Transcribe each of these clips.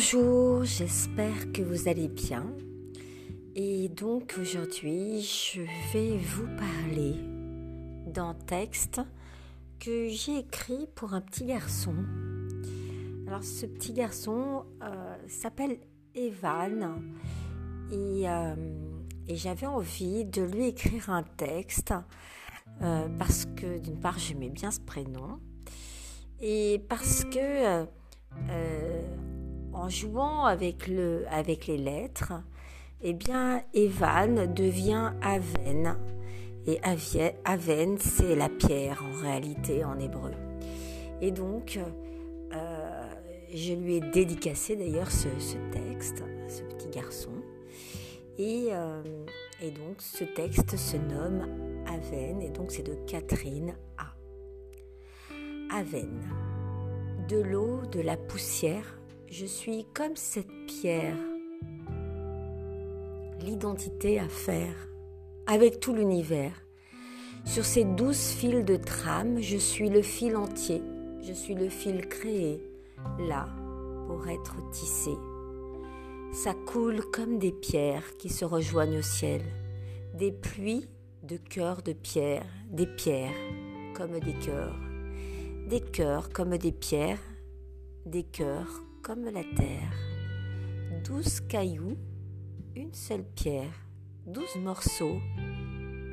Bonjour, j'espère que vous allez bien. Et donc aujourd'hui, je vais vous parler d'un texte que j'ai écrit pour un petit garçon. Alors ce petit garçon euh, s'appelle Evan et, euh, et j'avais envie de lui écrire un texte euh, parce que d'une part j'aimais bien ce prénom et parce que en jouant avec, le, avec les lettres, eh bien, Evan devient Aven. Et Aven, c'est la pierre en réalité en hébreu. Et donc, euh, je lui ai dédicacé d'ailleurs ce, texte, ce petit garçon. Euh, et, donc, ce texte se nomme Aven, et donc c'est de Catherine A. Aven. De l'eau, de la poussière, je suis comme cette pierre. L'identité à faire avec tout l'univers. Sur ces douze fils de trame, je suis le fil entier. Je suis le fil créé, là, pour être tissé. Ça coule comme des pierres qui se rejoignent au ciel. Des pluies de cœurs de pierre, des pierres comme des cœurs. Des cœurs comme des pierres, des cœurs comme la terre. Douze cailloux, une seule pierre, douze morceaux,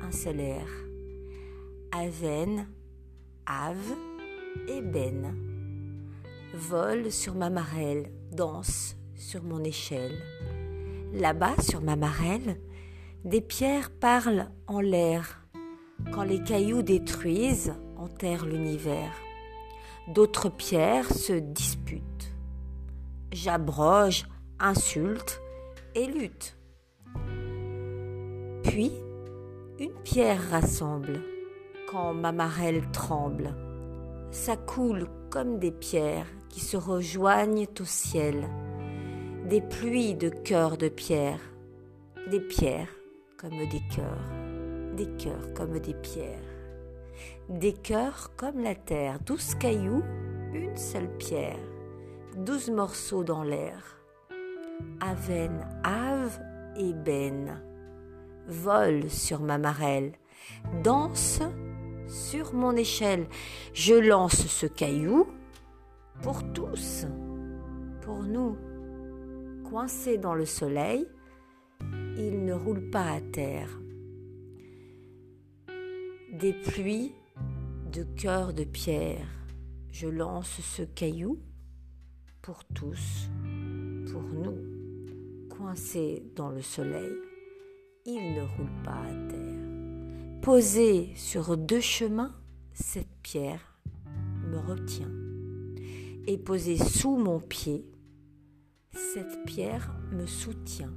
un seul air. Aven, Ave Ben. Vole sur ma marelle, danse sur mon échelle. Là-bas, sur ma marelle, des pierres parlent en l'air. Quand les cailloux détruisent, enterrent l'univers. D'autres pierres se disputent j'abroge, insulte et lutte. Puis, une pierre rassemble quand ma marelle tremble. Ça coule comme des pierres qui se rejoignent au ciel, des pluies de cœurs de pierre, des pierres comme des cœurs, des cœurs comme des pierres, des cœurs comme la terre, douze cailloux, une seule pierre douze morceaux dans l'air. Aven, Ave et Ben sur ma marelle, dansent sur mon échelle. Je lance ce caillou pour tous, pour nous. Coincés dans le soleil, il ne roule pas à terre. Des pluies de cœur de pierre, je lance ce caillou pour tous, pour nous, coincés dans le soleil, il ne roule pas à terre. Posé sur deux chemins, cette pierre me retient. Et posée sous mon pied, cette pierre me soutient.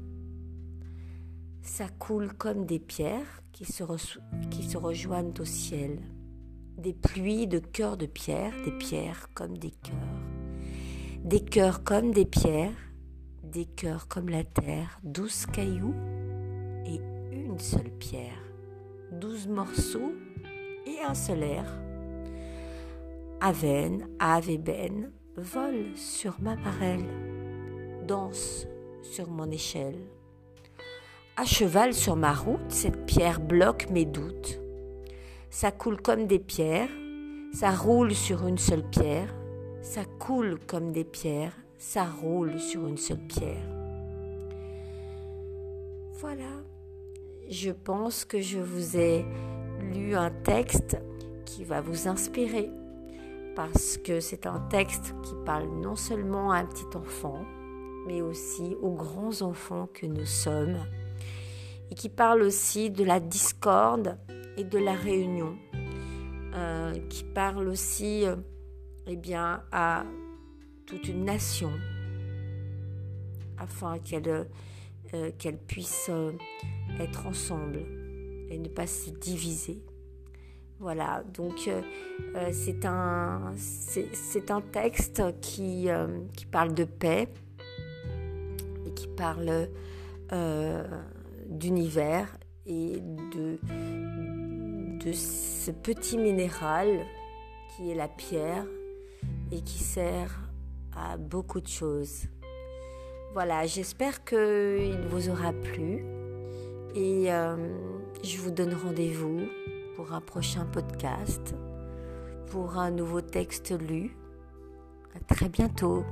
Ça coule comme des pierres qui se, qui se rejoignent au ciel, des pluies de cœurs de pierre, des pierres comme des cœurs des cœurs comme des pierres, des cœurs comme la terre, douze cailloux et une seule pierre, douze morceaux et un seul air. Aven, Ave Ben volent sur ma parelle, dansent sur mon échelle. À cheval sur ma route, cette pierre bloque mes doutes. Ça coule comme des pierres, ça roule sur une seule pierre, ça coule comme des pierres, ça roule sur une seule pierre. Voilà, je pense que je vous ai lu un texte qui va vous inspirer parce que c'est un texte qui parle non seulement à un petit enfant, mais aussi aux grands enfants que nous sommes, et qui parle aussi de la discorde et de la réunion, euh, qui parle aussi euh, eh bien, à toute une nation afin qu'elle euh, qu'elle puisse euh, être ensemble et ne pas se diviser. Voilà, donc euh, c'est un, un texte qui, qui parle de paix et qui parle d'univers et de, de ce petit minéral qui est la pierre et qui sert à beaucoup de choses. Voilà, j'espère qu'il vous aura plu et euh, je vous donne rendez-vous pour un prochain podcast, pour un nouveau texte lu. À très bientôt.